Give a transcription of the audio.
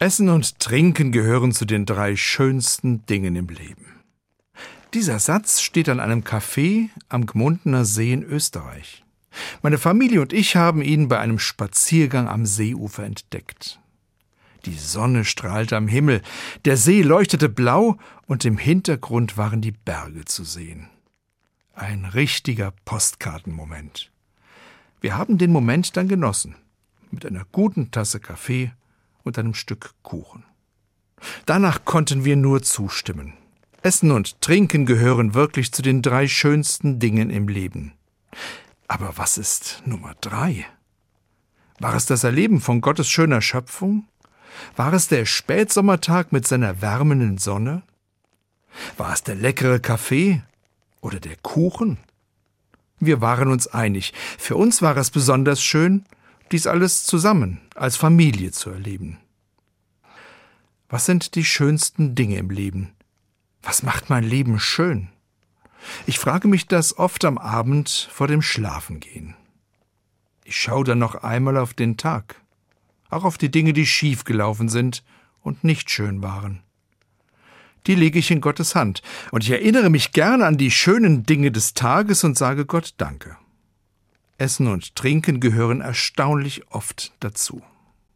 Essen und Trinken gehören zu den drei schönsten Dingen im Leben. Dieser Satz steht an einem Café am Gmundener See in Österreich. Meine Familie und ich haben ihn bei einem Spaziergang am Seeufer entdeckt. Die Sonne strahlte am Himmel, der See leuchtete blau und im Hintergrund waren die Berge zu sehen. Ein richtiger Postkartenmoment. Wir haben den Moment dann genossen, mit einer guten Tasse Kaffee und einem Stück Kuchen. Danach konnten wir nur zustimmen. Essen und Trinken gehören wirklich zu den drei schönsten Dingen im Leben. Aber was ist Nummer drei? War es das Erleben von Gottes schöner Schöpfung? War es der Spätsommertag mit seiner wärmenden Sonne? War es der leckere Kaffee oder der Kuchen? Wir waren uns einig. Für uns war es besonders schön, dies alles zusammen als Familie zu erleben. Was sind die schönsten Dinge im Leben? Was macht mein Leben schön? Ich frage mich das oft am Abend vor dem Schlafengehen. Ich schaue dann noch einmal auf den Tag, auch auf die Dinge, die schief gelaufen sind und nicht schön waren. Die lege ich in Gottes Hand, und ich erinnere mich gern an die schönen Dinge des Tages und sage Gott Danke. Essen und Trinken gehören erstaunlich oft dazu.